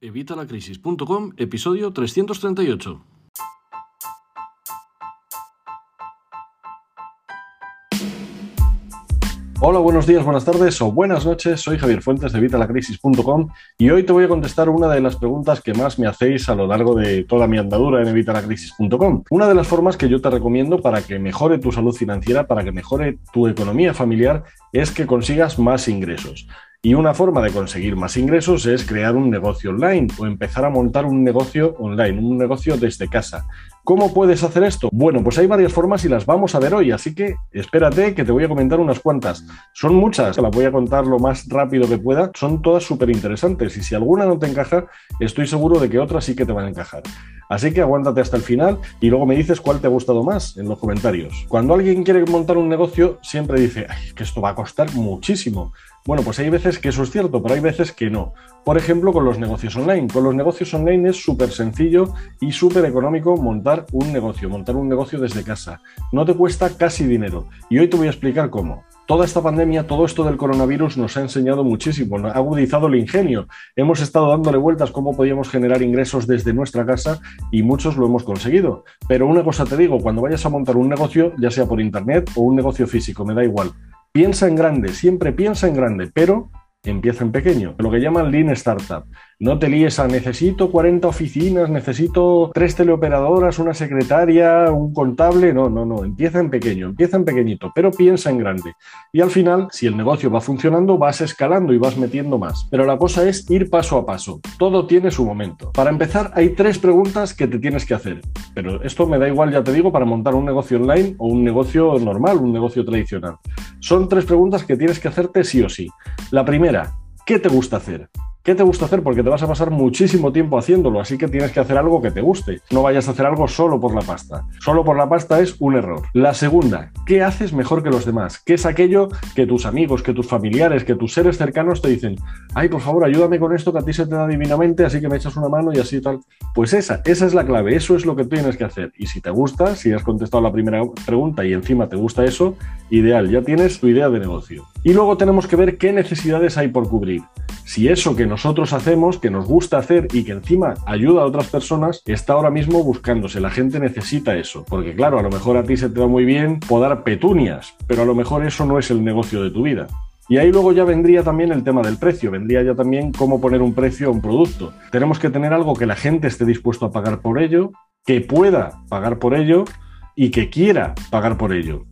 Evitalacrisis.com, episodio 338. Hola, buenos días, buenas tardes o buenas noches. Soy Javier Fuentes de Evitalacrisis.com y hoy te voy a contestar una de las preguntas que más me hacéis a lo largo de toda mi andadura en Evitalacrisis.com. Una de las formas que yo te recomiendo para que mejore tu salud financiera, para que mejore tu economía familiar, es que consigas más ingresos. Y una forma de conseguir más ingresos es crear un negocio online o empezar a montar un negocio online, un negocio desde casa. ¿Cómo puedes hacer esto? Bueno, pues hay varias formas y las vamos a ver hoy, así que espérate que te voy a comentar unas cuantas. Son muchas, las voy a contar lo más rápido que pueda, son todas súper interesantes y si alguna no te encaja, estoy seguro de que otras sí que te van a encajar. Así que aguántate hasta el final y luego me dices cuál te ha gustado más en los comentarios. Cuando alguien quiere montar un negocio, siempre dice, que esto va a costar muchísimo. Bueno, pues hay veces que eso es cierto, pero hay veces que no. Por ejemplo, con los negocios online. Con los negocios online es súper sencillo y súper económico montar un negocio, montar un negocio desde casa. No te cuesta casi dinero. Y hoy te voy a explicar cómo. Toda esta pandemia, todo esto del coronavirus nos ha enseñado muchísimo, ha agudizado el ingenio. Hemos estado dándole vueltas cómo podíamos generar ingresos desde nuestra casa y muchos lo hemos conseguido. Pero una cosa te digo, cuando vayas a montar un negocio, ya sea por internet o un negocio físico, me da igual, Piensa en grande, siempre piensa en grande, pero empieza en pequeño, lo que llaman Lean Startup. No te líes a necesito 40 oficinas, necesito tres teleoperadoras, una secretaria, un contable. No, no, no. Empieza en pequeño, empieza en pequeñito, pero piensa en grande. Y al final, si el negocio va funcionando, vas escalando y vas metiendo más. Pero la cosa es ir paso a paso. Todo tiene su momento. Para empezar, hay tres preguntas que te tienes que hacer. Pero esto me da igual, ya te digo, para montar un negocio online o un negocio normal, un negocio tradicional. Son tres preguntas que tienes que hacerte sí o sí. La primera, ¿qué te gusta hacer? ¿Qué te gusta hacer? Porque te vas a pasar muchísimo tiempo haciéndolo, así que tienes que hacer algo que te guste. No vayas a hacer algo solo por la pasta. Solo por la pasta es un error. La segunda, ¿qué haces mejor que los demás? ¿Qué es aquello que tus amigos, que tus familiares, que tus seres cercanos te dicen, ay, por favor, ayúdame con esto que a ti se te da divinamente, así que me echas una mano y así tal? Pues esa, esa es la clave, eso es lo que tienes que hacer. Y si te gusta, si has contestado la primera pregunta y encima te gusta eso, ideal, ya tienes tu idea de negocio. Y luego tenemos que ver qué necesidades hay por cubrir si eso que nosotros hacemos, que nos gusta hacer y que encima ayuda a otras personas, está ahora mismo buscándose. La gente necesita eso. Porque claro, a lo mejor a ti se te va muy bien podar petunias, pero a lo mejor eso no es el negocio de tu vida. Y ahí luego ya vendría también el tema del precio, vendría ya también cómo poner un precio a un producto. Tenemos que tener algo que la gente esté dispuesto a pagar por ello, que pueda pagar por ello y que quiera pagar por ello.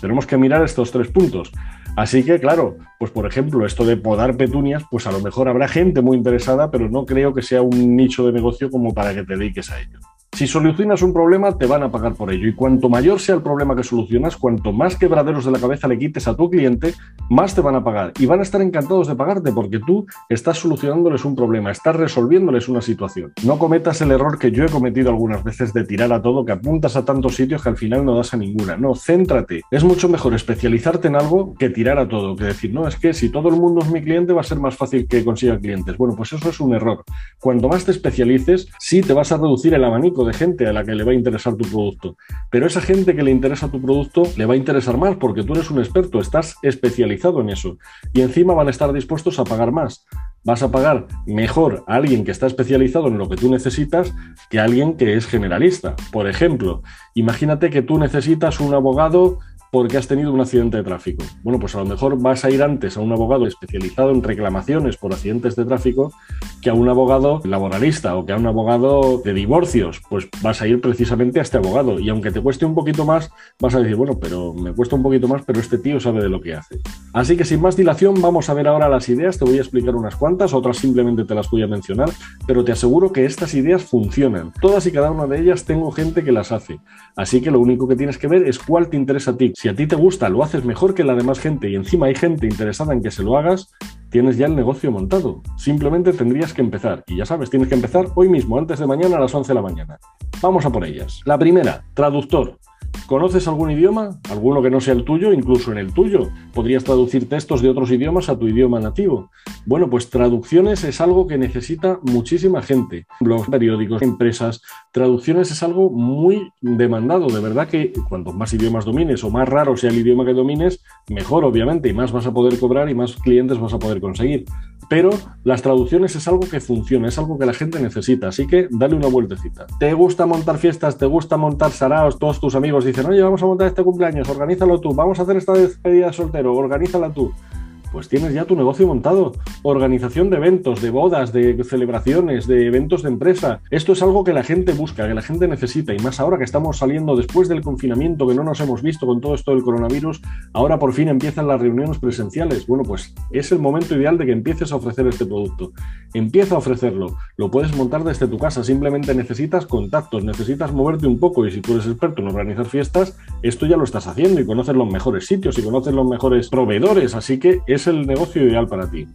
Tenemos que mirar estos tres puntos. Así que, claro, pues por ejemplo, esto de podar petunias, pues a lo mejor habrá gente muy interesada, pero no creo que sea un nicho de negocio como para que te dediques a ello. Si solucionas un problema, te van a pagar por ello. Y cuanto mayor sea el problema que solucionas, cuanto más quebraderos de la cabeza le quites a tu cliente, más te van a pagar. Y van a estar encantados de pagarte porque tú estás solucionándoles un problema, estás resolviéndoles una situación. No cometas el error que yo he cometido algunas veces de tirar a todo, que apuntas a tantos sitios que al final no das a ninguna. No, céntrate. Es mucho mejor especializarte en algo que tirar a todo, que decir, no, es que si todo el mundo es mi cliente va a ser más fácil que consiga clientes. Bueno, pues eso es un error. Cuanto más te especialices, sí te vas a reducir el abanico de gente a la que le va a interesar tu producto. Pero esa gente que le interesa tu producto le va a interesar más porque tú eres un experto, estás especializado en eso. Y encima van a estar dispuestos a pagar más. Vas a pagar mejor a alguien que está especializado en lo que tú necesitas que a alguien que es generalista. Por ejemplo, imagínate que tú necesitas un abogado porque has tenido un accidente de tráfico. Bueno, pues a lo mejor vas a ir antes a un abogado especializado en reclamaciones por accidentes de tráfico que a un abogado laboralista o que a un abogado de divorcios. Pues vas a ir precisamente a este abogado y aunque te cueste un poquito más, vas a decir, bueno, pero me cuesta un poquito más, pero este tío sabe de lo que hace. Así que sin más dilación, vamos a ver ahora las ideas. Te voy a explicar unas cuantas, otras simplemente te las voy a mencionar, pero te aseguro que estas ideas funcionan. Todas y cada una de ellas tengo gente que las hace. Así que lo único que tienes que ver es cuál te interesa a ti si a ti te gusta, lo haces mejor que la demás gente y encima hay gente interesada en que se lo hagas, tienes ya el negocio montado. Simplemente tendrías que empezar. Y ya sabes, tienes que empezar hoy mismo, antes de mañana a las 11 de la mañana. Vamos a por ellas. La primera, traductor. ¿Conoces algún idioma? ¿Alguno que no sea el tuyo? Incluso en el tuyo. ¿Podrías traducir textos de otros idiomas a tu idioma nativo? Bueno, pues traducciones es algo que necesita muchísima gente. Blogs, periódicos, empresas. Traducciones es algo muy demandado. De verdad que cuanto más idiomas domines o más raro sea el idioma que domines, mejor obviamente y más vas a poder cobrar y más clientes vas a poder conseguir. Pero las traducciones es algo que funciona, es algo que la gente necesita, así que dale una vueltecita. ¿Te gusta montar fiestas? ¿Te gusta montar saraos? Todos tus amigos dicen, oye, vamos a montar este cumpleaños, organízalo tú, vamos a hacer esta despedida de soltero, organízala tú pues tienes ya tu negocio montado. Organización de eventos, de bodas, de celebraciones, de eventos de empresa. Esto es algo que la gente busca, que la gente necesita y más ahora que estamos saliendo después del confinamiento, que no nos hemos visto con todo esto del coronavirus, ahora por fin empiezan las reuniones presenciales. Bueno, pues es el momento ideal de que empieces a ofrecer este producto. Empieza a ofrecerlo. Lo puedes montar desde tu casa, simplemente necesitas contactos, necesitas moverte un poco y si tú eres experto en organizar fiestas, esto ya lo estás haciendo y conoces los mejores sitios y conoces los mejores proveedores, así que es el negocio ideal para ti.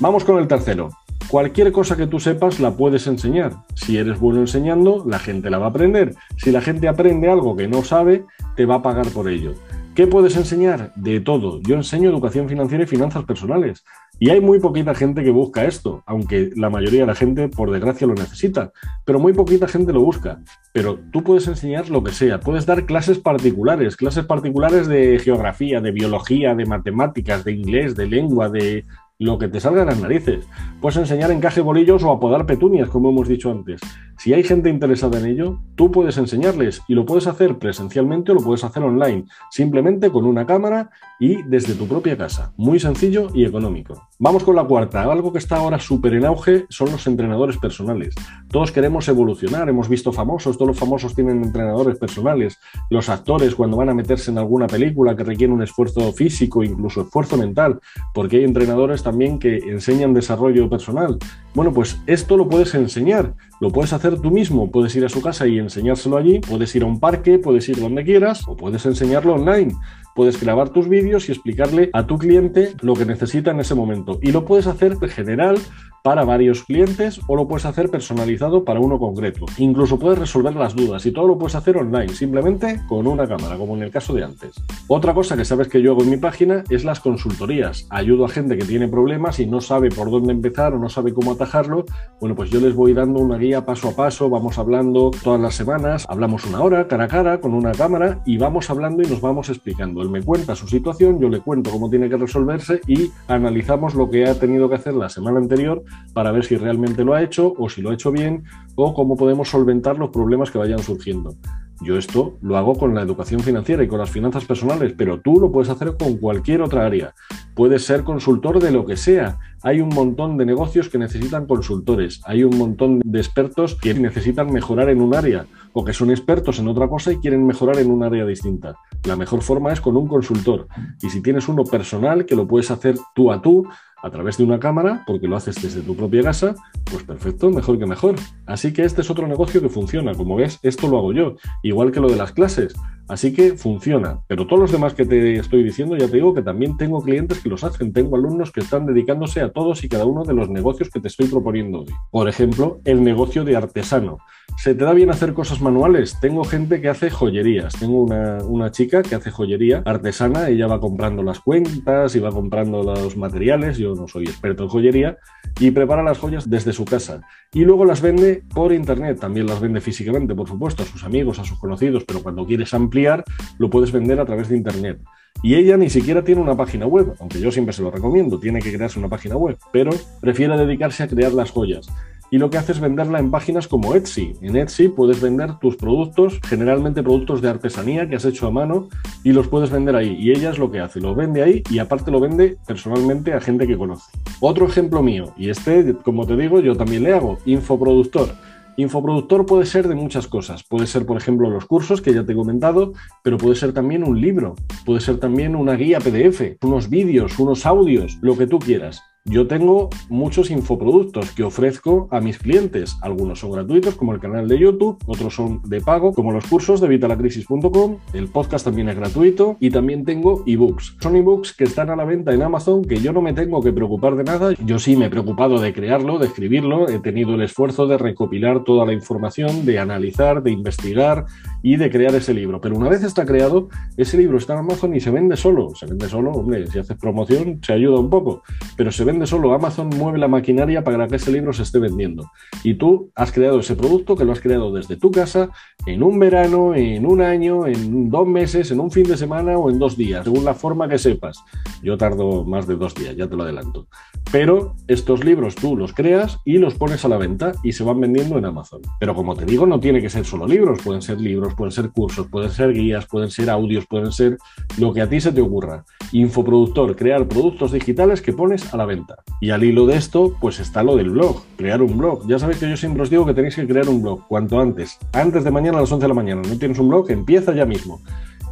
Vamos con el tercero. Cualquier cosa que tú sepas la puedes enseñar. Si eres bueno enseñando, la gente la va a aprender. Si la gente aprende algo que no sabe, te va a pagar por ello. ¿Qué puedes enseñar? De todo. Yo enseño educación financiera y finanzas personales. Y hay muy poquita gente que busca esto, aunque la mayoría de la gente, por desgracia, lo necesita. Pero muy poquita gente lo busca. Pero tú puedes enseñar lo que sea. Puedes dar clases particulares, clases particulares de geografía, de biología, de matemáticas, de inglés, de lengua, de lo que te salga de las narices. Puedes enseñar encaje bolillos o apodar petunias, como hemos dicho antes. Si hay gente interesada en ello, tú puedes enseñarles y lo puedes hacer presencialmente o lo puedes hacer online, simplemente con una cámara y desde tu propia casa. Muy sencillo y económico. Vamos con la cuarta. Algo que está ahora súper en auge son los entrenadores personales. Todos queremos evolucionar, hemos visto famosos, todos los famosos tienen entrenadores personales. Los actores cuando van a meterse en alguna película que requiere un esfuerzo físico, incluso esfuerzo mental, porque hay entrenadores también que enseñan desarrollo personal. Bueno, pues esto lo puedes enseñar, lo puedes hacer tú mismo, puedes ir a su casa y enseñárselo allí, puedes ir a un parque, puedes ir donde quieras o puedes enseñarlo online. Puedes grabar tus vídeos y explicarle a tu cliente lo que necesita en ese momento. Y lo puedes hacer en general para varios clientes o lo puedes hacer personalizado para uno concreto. Incluso puedes resolver las dudas y todo lo puedes hacer online, simplemente con una cámara, como en el caso de antes. Otra cosa que sabes que yo hago en mi página es las consultorías. Ayudo a gente que tiene problemas y no sabe por dónde empezar o no sabe cómo atajarlo. Bueno, pues yo les voy dando una guía paso a paso, vamos hablando todas las semanas, hablamos una hora cara a cara con una cámara y vamos hablando y nos vamos explicando. Él me cuenta su situación, yo le cuento cómo tiene que resolverse y analizamos lo que ha tenido que hacer la semana anterior para ver si realmente lo ha hecho o si lo ha hecho bien o cómo podemos solventar los problemas que vayan surgiendo. Yo esto lo hago con la educación financiera y con las finanzas personales, pero tú lo puedes hacer con cualquier otra área. Puedes ser consultor de lo que sea. Hay un montón de negocios que necesitan consultores. Hay un montón de expertos que necesitan mejorar en un área o que son expertos en otra cosa y quieren mejorar en un área distinta. La mejor forma es con un consultor. Y si tienes uno personal que lo puedes hacer tú a tú, a través de una cámara, porque lo haces desde tu propia casa, pues perfecto, mejor que mejor. Así que este es otro negocio que funciona. Como ves, esto lo hago yo, igual que lo de las clases. Así que funciona. Pero todos los demás que te estoy diciendo, ya te digo que también tengo clientes que los hacen. Tengo alumnos que están dedicándose a todos y cada uno de los negocios que te estoy proponiendo hoy. Por ejemplo, el negocio de artesano. ¿Se te da bien hacer cosas manuales? Tengo gente que hace joyerías. Tengo una, una, chica que hace joyería artesana. Ella va comprando las cuentas y va comprando los materiales. Yo no soy experto en joyería. Y prepara las joyas desde su casa. Y luego las vende por internet. También las vende físicamente, por supuesto, a sus amigos, a sus conocidos. Pero cuando quieres ampliar, lo puedes vender a través de internet. Y ella ni siquiera tiene una página web, aunque yo siempre se lo recomiendo, tiene que crearse una página web, pero prefiere dedicarse a crear las joyas y lo que hace es venderla en páginas como Etsy. En Etsy puedes vender tus productos, generalmente productos de artesanía que has hecho a mano, y los puedes vender ahí. Y ella es lo que hace, lo vende ahí y aparte lo vende personalmente a gente que conoce. Otro ejemplo mío, y este, como te digo, yo también le hago, infoproductor. Infoproductor puede ser de muchas cosas. Puede ser, por ejemplo, los cursos que ya te he comentado, pero puede ser también un libro, puede ser también una guía PDF, unos vídeos, unos audios, lo que tú quieras. Yo tengo muchos infoproductos que ofrezco a mis clientes. Algunos son gratuitos, como el canal de YouTube, otros son de pago, como los cursos de vitalacrisis.com. El podcast también es gratuito y también tengo ebooks. Son ebooks que están a la venta en Amazon, que yo no me tengo que preocupar de nada. Yo sí me he preocupado de crearlo, de escribirlo. He tenido el esfuerzo de recopilar toda la información, de analizar, de investigar y de crear ese libro. Pero una vez está creado, ese libro está en Amazon y se vende solo. Se vende solo, hombre, si haces promoción se ayuda un poco, pero se vende vende solo, Amazon mueve la maquinaria para que ese libro se esté vendiendo. Y tú has creado ese producto que lo has creado desde tu casa, en un verano, en un año, en dos meses, en un fin de semana o en dos días, según la forma que sepas. Yo tardo más de dos días, ya te lo adelanto. Pero estos libros tú los creas y los pones a la venta y se van vendiendo en Amazon. Pero como te digo, no tiene que ser solo libros, pueden ser libros, pueden ser cursos, pueden ser guías, pueden ser audios, pueden ser lo que a ti se te ocurra. Infoproductor, crear productos digitales que pones a la venta. Y al hilo de esto, pues está lo del blog, crear un blog. Ya sabéis que yo siempre os digo que tenéis que crear un blog cuanto antes, antes de mañana a las 11 de la mañana. No tienes un blog, empieza ya mismo.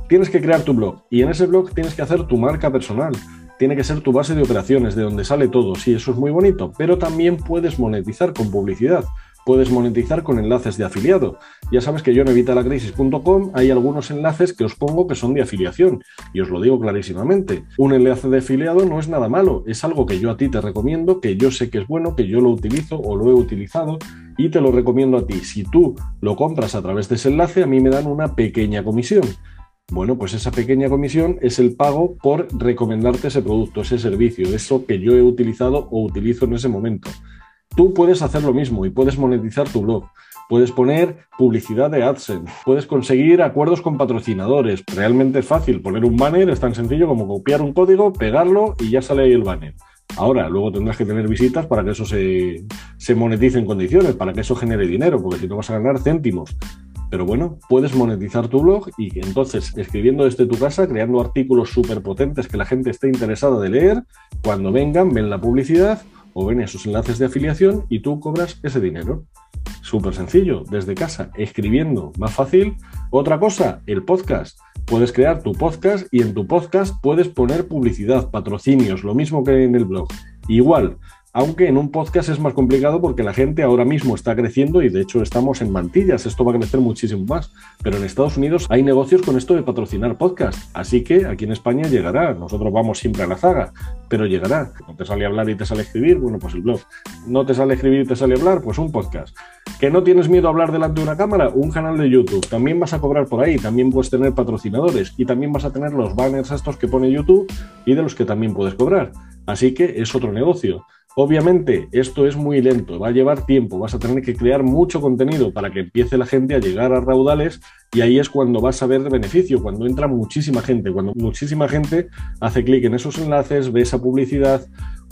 Tienes que crear tu blog y en ese blog tienes que hacer tu marca personal tiene que ser tu base de operaciones, de donde sale todo. Sí, eso es muy bonito, pero también puedes monetizar con publicidad. Puedes monetizar con enlaces de afiliado. Ya sabes que yo en evitalacrisis.com hay algunos enlaces que os pongo que son de afiliación. Y os lo digo clarísimamente. Un enlace de afiliado no es nada malo. Es algo que yo a ti te recomiendo, que yo sé que es bueno, que yo lo utilizo o lo he utilizado y te lo recomiendo a ti. Si tú lo compras a través de ese enlace, a mí me dan una pequeña comisión. Bueno, pues esa pequeña comisión es el pago por recomendarte ese producto, ese servicio, eso que yo he utilizado o utilizo en ese momento. Tú puedes hacer lo mismo y puedes monetizar tu blog. Puedes poner publicidad de AdSense, puedes conseguir acuerdos con patrocinadores. Realmente es fácil. Poner un banner es tan sencillo como copiar un código, pegarlo y ya sale ahí el banner. Ahora, luego tendrás que tener visitas para que eso se, se monetice en condiciones, para que eso genere dinero, porque si no vas a ganar céntimos. Pero bueno, puedes monetizar tu blog y entonces escribiendo desde tu casa, creando artículos súper potentes que la gente esté interesada de leer, cuando vengan, ven la publicidad o ven esos enlaces de afiliación y tú cobras ese dinero. Súper sencillo, desde casa, escribiendo, más fácil. Otra cosa, el podcast. Puedes crear tu podcast y en tu podcast puedes poner publicidad, patrocinios, lo mismo que en el blog. Igual, aunque en un podcast es más complicado porque la gente ahora mismo está creciendo y de hecho estamos en mantillas, esto va a crecer muchísimo más. Pero en Estados Unidos hay negocios con esto de patrocinar podcast, así que aquí en España llegará. Nosotros vamos siempre a la zaga, pero llegará. No te sale hablar y te sale escribir, bueno, pues el blog. No te sale escribir y te sale hablar, pues un podcast. ¿Que no tienes miedo a hablar delante de una cámara? Un canal de YouTube. También vas a cobrar por ahí, también puedes tener patrocinadores y también vas a tener los banners estos que pone YouTube y de los que también puedes cobrar. Así que es otro negocio. Obviamente, esto es muy lento, va a llevar tiempo, vas a tener que crear mucho contenido para que empiece la gente a llegar a raudales y ahí es cuando vas a ver beneficio, cuando entra muchísima gente, cuando muchísima gente hace clic en esos enlaces, ve esa publicidad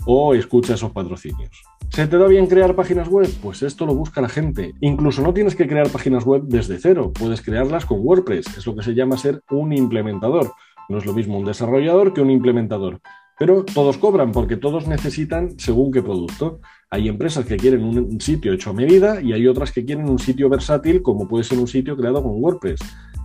o escucha esos patrocinios. ¿Se te da bien crear páginas web? Pues esto lo busca la gente. Incluso no tienes que crear páginas web desde cero, puedes crearlas con WordPress, es lo que se llama ser un implementador. No es lo mismo un desarrollador que un implementador. Pero todos cobran porque todos necesitan según qué producto. Hay empresas que quieren un sitio hecho a medida y hay otras que quieren un sitio versátil como puede ser un sitio creado con WordPress.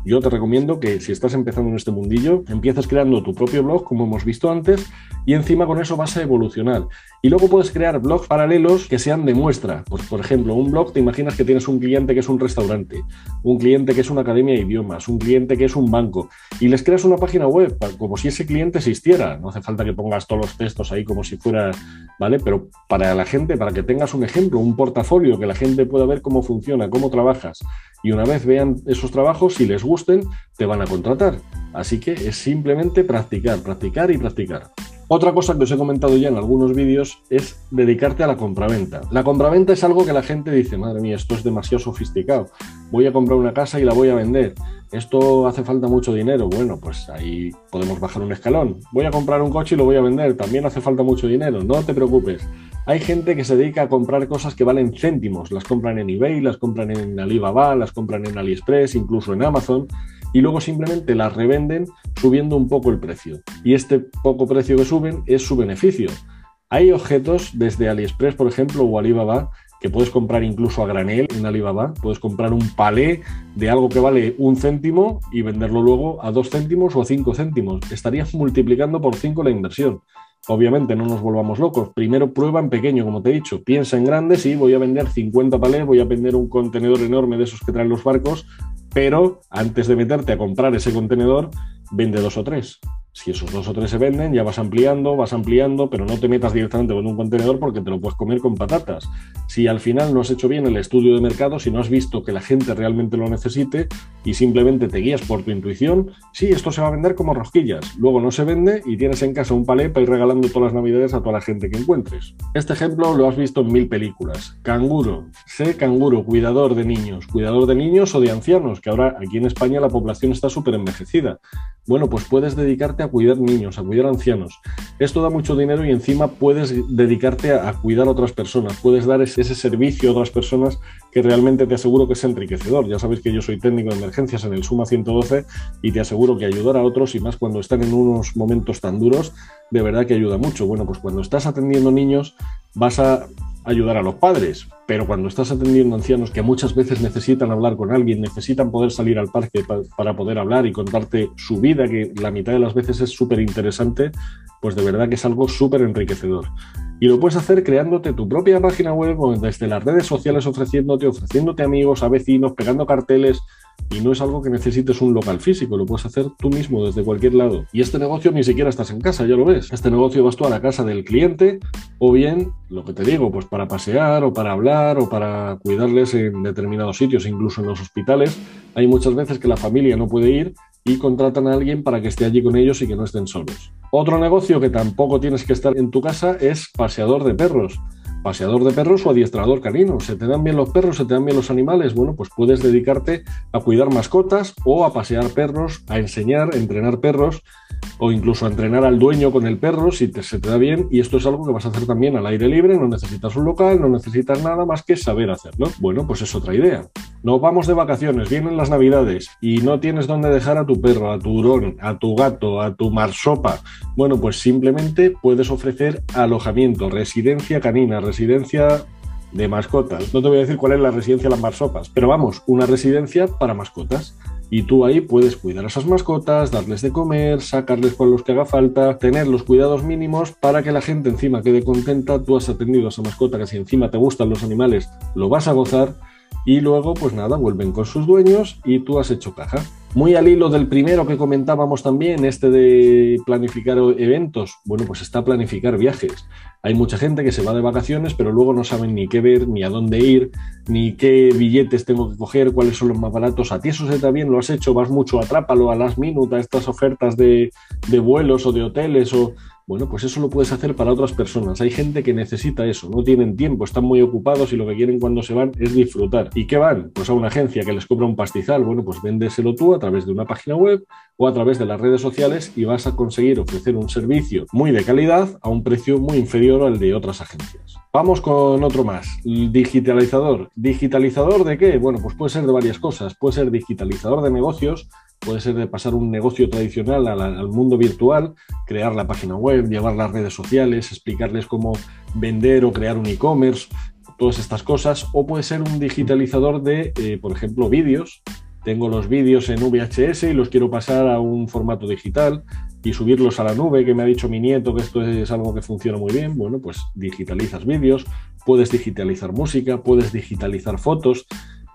Yo te recomiendo que si estás empezando en este mundillo, empieces creando tu propio blog, como hemos visto antes, y encima con eso vas a evolucionar. Y luego puedes crear blogs paralelos que sean de muestra. Pues, por ejemplo, un blog, te imaginas que tienes un cliente que es un restaurante, un cliente que es una academia de idiomas, un cliente que es un banco, y les creas una página web como si ese cliente existiera. No hace falta que pongas todos los textos ahí como si fuera, ¿vale? Pero para la gente, para que tengas un ejemplo, un portafolio, que la gente pueda ver cómo funciona, cómo trabajas, y una vez vean esos trabajos, si les te van a contratar. Así que es simplemente practicar, practicar y practicar. Otra cosa que os he comentado ya en algunos vídeos es dedicarte a la compraventa. La compraventa es algo que la gente dice, madre mía, esto es demasiado sofisticado. Voy a comprar una casa y la voy a vender. Esto hace falta mucho dinero. Bueno, pues ahí podemos bajar un escalón. Voy a comprar un coche y lo voy a vender. También hace falta mucho dinero. No te preocupes. Hay gente que se dedica a comprar cosas que valen céntimos. Las compran en eBay, las compran en Alibaba, las compran en AliExpress, incluso en Amazon y luego simplemente las revenden subiendo un poco el precio. Y este poco precio que suben es su beneficio. Hay objetos desde AliExpress, por ejemplo, o Alibaba, que puedes comprar incluso a granel en Alibaba. Puedes comprar un palé de algo que vale un céntimo y venderlo luego a dos céntimos o a cinco céntimos. Estarías multiplicando por cinco la inversión. Obviamente no nos volvamos locos. Primero prueba en pequeño, como te he dicho. Piensa en grande, sí, voy a vender 50 palés, voy a vender un contenedor enorme de esos que traen los barcos, pero antes de meterte a comprar ese contenedor, vende dos o tres. Si esos dos o tres se venden, ya vas ampliando, vas ampliando, pero no te metas directamente en un contenedor porque te lo puedes comer con patatas. Si al final no has hecho bien el estudio de mercado, si no has visto que la gente realmente lo necesite y simplemente te guías por tu intuición, sí, esto se va a vender como rosquillas. Luego no se vende y tienes en casa un palé para ir regalando todas las navidades a toda la gente que encuentres. Este ejemplo lo has visto en mil películas. Canguro, sé canguro, cuidador de niños, cuidador de niños o de ancianos, que ahora aquí en España la población está súper envejecida. Bueno, pues puedes dedicarte a cuidar niños, a cuidar ancianos. Esto da mucho dinero y encima puedes dedicarte a, cuidar a otras personas, puedes dar ese, servicio a otras personas que realmente te aseguro que es enriquecedor. Ya sabéis que yo soy técnico de emergencias en el Suma 112 y te aseguro que ayudar a otros y más cuando están en unos momentos tan duros, de verdad que ayuda mucho. Bueno, pues cuando estás atendiendo niños vas a ayudar a los padres, pero cuando estás atendiendo ancianos que muchas veces necesitan hablar con alguien, necesitan poder salir al parque para poder hablar y contarte su vida, que la mitad de las veces es súper interesante, pues de verdad que es algo súper enriquecedor. Y lo puedes hacer creándote tu propia página web o desde las redes sociales ofreciéndote, ofreciéndote amigos, a vecinos, pegando carteles, y no es algo que necesites un local físico, lo puedes hacer tú mismo desde cualquier lado. Y este negocio ni siquiera estás en casa, ya lo ves. Este negocio vas tú a la casa del cliente o bien, lo que te digo, pues para pasear o para hablar o para cuidarles en determinados sitios, incluso en los hospitales. Hay muchas veces que la familia no puede ir y contratan a alguien para que esté allí con ellos y que no estén solos. Otro negocio que tampoco tienes que estar en tu casa es paseador de perros paseador de perros o adiestrador canino. ¿Se te dan bien los perros? ¿Se te dan bien los animales? Bueno, pues puedes dedicarte a cuidar mascotas o a pasear perros, a enseñar, a entrenar perros o incluso a entrenar al dueño con el perro si se te da bien. Y esto es algo que vas a hacer también al aire libre, no necesitas un local, no necesitas nada más que saber hacerlo. Bueno, pues es otra idea. Nos vamos de vacaciones, vienen las navidades y no tienes dónde dejar a tu perro, a tu hurón, a tu gato, a tu marsopa. Bueno, pues simplemente puedes ofrecer alojamiento, residencia canina, residencia de mascotas. No te voy a decir cuál es la residencia de las marsopas, pero vamos, una residencia para mascotas. Y tú ahí puedes cuidar a esas mascotas, darles de comer, sacarles con los que haga falta, tener los cuidados mínimos para que la gente encima quede contenta. Tú has atendido a esa mascota que si encima te gustan los animales, lo vas a gozar y luego pues nada, vuelven con sus dueños y tú has hecho caja. Muy al hilo del primero que comentábamos también, este de planificar eventos, bueno, pues está planificar viajes. Hay mucha gente que se va de vacaciones, pero luego no saben ni qué ver, ni a dónde ir, ni qué billetes tengo que coger, cuáles son los más baratos. A ti eso se te bien, lo has hecho, vas mucho, atrápalo a las minutas, estas ofertas de, de vuelos o de hoteles o bueno, pues eso lo puedes hacer para otras personas. Hay gente que necesita eso, no tienen tiempo, están muy ocupados y lo que quieren cuando se van es disfrutar. ¿Y qué van? Pues a una agencia que les cobra un pastizal. Bueno, pues véndeselo tú a través de una página web o a través de las redes sociales y vas a conseguir ofrecer un servicio muy de calidad a un precio muy inferior al de otras agencias. Vamos con otro más, digitalizador. ¿Digitalizador de qué? Bueno, pues puede ser de varias cosas. Puede ser digitalizador de negocios, puede ser de pasar un negocio tradicional al, mundo virtual, crear la página web, llevar las redes sociales, explicarles cómo vender o crear un e-commerce, todas estas cosas, o puede ser un digitalizador de, eh, por ejemplo, vídeos. Tengo los vídeos en VHS y los quiero pasar a un formato digital y subirlos a la nube, que me ha dicho mi nieto que esto es algo que funciona muy bien. Bueno, pues digitalizas vídeos, puedes digitalizar música, puedes digitalizar fotos.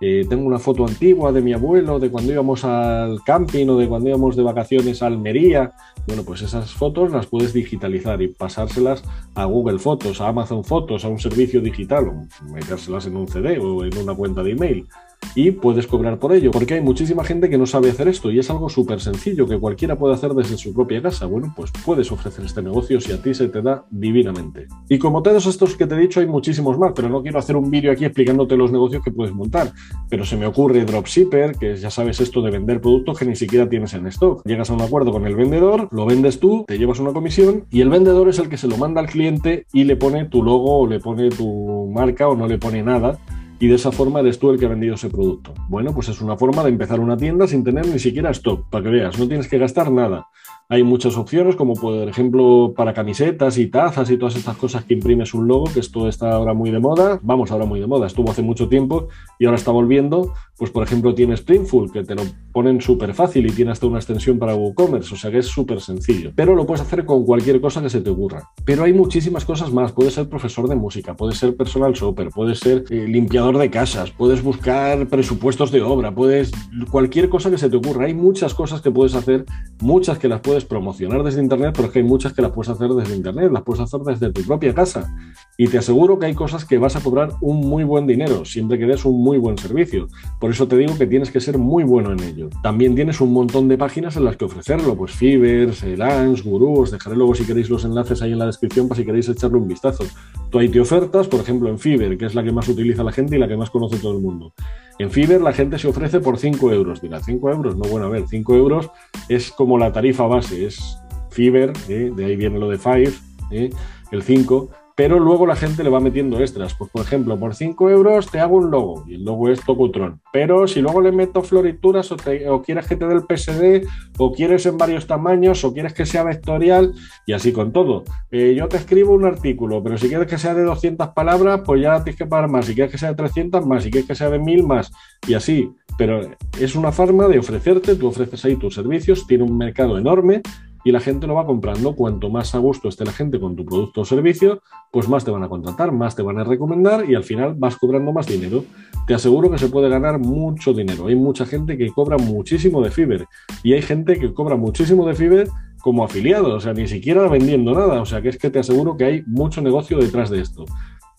Eh, tengo una foto antigua de mi abuelo, de cuando íbamos al camping o de cuando íbamos de vacaciones a Almería. Bueno, pues esas fotos las puedes digitalizar y pasárselas a Google Fotos, a Amazon Fotos, a un servicio digital, o metérselas en un CD o en una cuenta de email y puedes cobrar por ello, porque hay muchísima gente que no sabe hacer esto y es algo súper sencillo que cualquiera puede hacer desde su propia casa. Bueno, pues puedes ofrecer este negocio si a ti se te da divinamente. Y como todos estos que te he dicho, hay muchísimos más, pero no quiero hacer un vídeo aquí explicándote los negocios que puedes montar. Pero se me ocurre Dropshipper, que ya sabes esto de vender productos que ni siquiera tienes en stock. Llegas a un acuerdo con el vendedor, lo vendes tú, te llevas una comisión y el vendedor es el que se lo manda al cliente y le pone tu logo o le pone tu marca o no le pone nada y de esa forma eres tú el que ha vendido ese producto. Bueno, pues es una forma de empezar una tienda sin tener ni siquiera stock, para que veas, no tienes que gastar nada. Hay muchas opciones, como por ejemplo para camisetas y tazas y todas estas cosas que imprimes un logo, que esto está ahora muy de moda. Vamos, ahora muy de moda, estuvo hace mucho tiempo y ahora está volviendo. Pues por ejemplo tienes Printful, que te lo ponen súper fácil y tiene hasta una extensión para WooCommerce, o sea que es súper sencillo. Pero lo puedes hacer con cualquier cosa que se te ocurra. Pero hay muchísimas cosas más. Puedes ser profesor de música, puedes ser personal shopper, puedes ser eh, limpiador de casas, puedes buscar presupuestos de obra, puedes cualquier cosa que se te ocurra. Hay muchas cosas que puedes hacer, muchas que las puedes promocionar desde Internet, pero es que hay muchas que las puedes hacer desde Internet, las puedes hacer desde tu propia casa. Y te aseguro que hay cosas que vas a cobrar un muy buen dinero, siempre que des un muy buen servicio. Por eso te digo que tienes que ser muy bueno en ello. También tienes un montón de páginas en las que ofrecerlo, pues Fiverr, Elance, Guru, os dejaré luego si queréis los enlaces ahí en la descripción para si queréis echarle un vistazo. Tú ahí te ofertas, por ejemplo, en Fiverr, que es la que más utiliza la gente y la que más conoce todo el mundo. En Fiverr la gente se ofrece por 5 euros. Dirá, 5 euros, no, bueno, a ver, 5 euros es como la tarifa base, es Fiverr, ¿eh? de ahí viene lo de Five, ¿eh? el 5, pero luego la gente le va metiendo extras. Pues, por ejemplo, por 5 euros te hago un logo y el logo es Tocutron. Pero si luego le meto florituras o, quieres que te dé el PSD o quieres en varios tamaños o quieres que sea vectorial y así con todo. Eh, yo te escribo un artículo, pero si quieres que sea de 200 palabras, pues ya tienes que pagar más. Si quieres que sea de 300, más. Si quieres que sea de 1000, más. Y así. Pero es una forma de ofrecerte, tú ofreces ahí tus servicios, tiene un mercado enorme y la gente lo va comprando. Cuanto más a gusto esté la gente con tu producto o servicio, pues más te van a contratar, más te van a recomendar y al final vas cobrando más dinero. Te aseguro que se puede ganar mucho dinero. Hay mucha gente que cobra muchísimo de Fiverr y hay gente que cobra muchísimo de Fiverr como afiliado, o sea, ni siquiera vendiendo nada. O sea, que es que te aseguro que hay mucho negocio detrás de esto.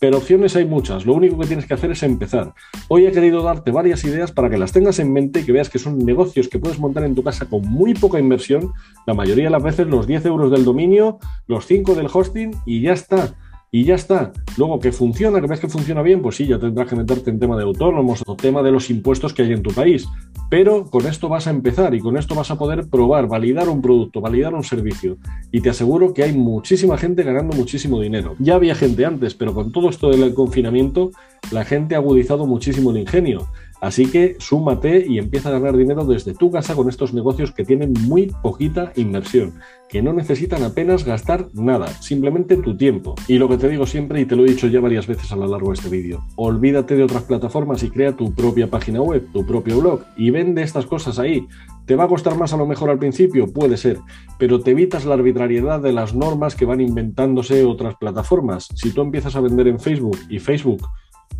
Pero opciones hay muchas, lo único que tienes que hacer es empezar. Hoy he querido darte varias ideas para que las tengas en mente y que veas que son negocios que puedes montar en tu casa con muy poca inversión, la mayoría de las veces los 10 euros del dominio, los 5 del hosting y ya está y ya está. Luego que funciona, que ves que funciona bien, pues sí, ya tendrás que meterte en tema de autónomos o tema de los impuestos que hay en tu país. Pero con esto vas a empezar y con esto vas a poder probar, validar un producto, validar un servicio. Y te aseguro que hay muchísima gente ganando muchísimo dinero. Ya había gente antes, pero con todo esto del confinamiento, la gente ha agudizado muchísimo el ingenio. Así que súmate y empieza a ganar dinero desde tu casa con estos negocios que tienen muy poquita inversión, que no necesitan apenas gastar nada, simplemente tu tiempo. Y lo que te digo siempre, y te lo he dicho ya varias veces a lo largo de este vídeo, olvídate de otras plataformas y crea tu propia página web, tu propio blog, y vende estas cosas ahí. ¿Te va a costar más a lo mejor al principio? Puede ser, pero te evitas la arbitrariedad de las normas que van inventándose otras plataformas. Si tú empiezas a vender en Facebook y Facebook,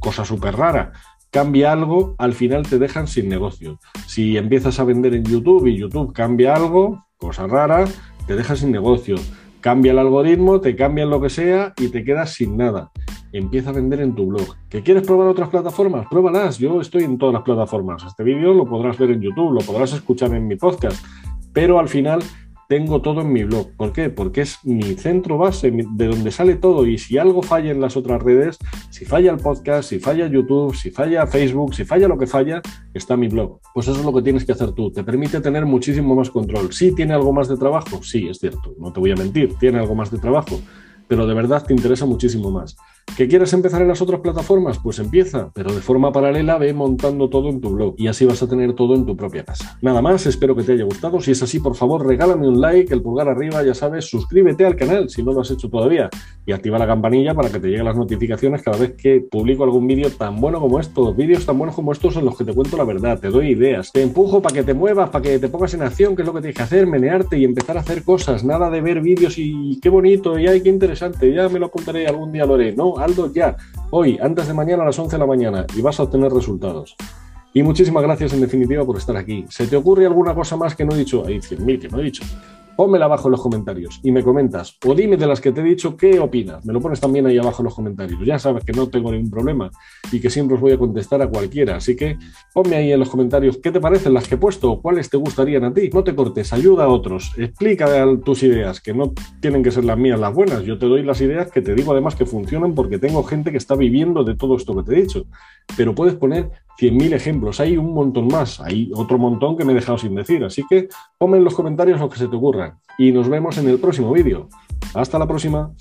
cosa súper rara, cambia algo, al final te dejan sin negocio. Si empiezas a vender en YouTube y YouTube cambia algo, cosa rara, te dejan sin negocio. Cambia el algoritmo, te cambian lo que sea y te quedas sin nada. Empieza a vender en tu blog. ¿Que quieres probar otras plataformas? Pruébalas. Yo estoy en todas las plataformas. Este vídeo lo podrás ver en YouTube, lo podrás escuchar en mi podcast. Pero al final tengo todo en mi blog. ¿Por qué? Porque es mi centro base, de donde sale todo. Y si algo falla en las otras redes, si falla el podcast, si falla YouTube, si falla Facebook, si falla lo que falla, está mi blog. Pues eso es lo que tienes que hacer tú. Te permite tener muchísimo más control. ¿Sí tiene algo más de trabajo? Sí, es cierto. No te voy a mentir, tiene algo más de trabajo. Pero de verdad te interesa muchísimo más. ¿Que quieres empezar en las otras plataformas? Pues empieza, pero de forma paralela ve montando todo en tu blog y así vas a tener todo en tu propia casa. Nada más, espero que te haya gustado. Si es así, por favor, regálame un like, el pulgar arriba, ya sabes, suscríbete al canal si no lo has hecho todavía y activa la campanilla para que te lleguen las notificaciones cada vez que publico algún vídeo tan bueno como estos, vídeos tan buenos como estos en los que te cuento la verdad, te doy ideas, te empujo para que te muevas, para que te pongas en acción, que es lo que tienes que hacer, menearte y empezar a hacer cosas, nada de ver vídeos y qué bonito, y ay, qué interesante, ya me lo apuntaré, algún día lo haré. No, Aldo, ya, hoy, antes de mañana a las 11 de la mañana y vas a obtener resultados. Y muchísimas gracias en definitiva por estar aquí. ¿Se te ocurre alguna cosa más que no he dicho? Hay 100.000 que no he dicho pónmela abajo en los comentarios y me comentas. O dime de las que te he dicho qué opinas. Me lo pones también ahí abajo en los comentarios. Ya sabes que no tengo ningún problema y que siempre os voy a contestar a cualquiera. Así que ponme ahí en los comentarios qué te parecen las que he puesto, cuáles te gustarían a ti. No te cortes, ayuda a otros, explica tus ideas, que no tienen que ser las mías las buenas. Yo te doy las ideas que te digo además que funcionan porque tengo gente que está viviendo de todo esto que te he dicho. Pero puedes poner 100.000 ejemplos, hay un montón más, hay otro montón que me he dejado sin decir, así que ponme en los comentarios lo que se te ocurra y nos vemos en el próximo vídeo. Hasta la próxima.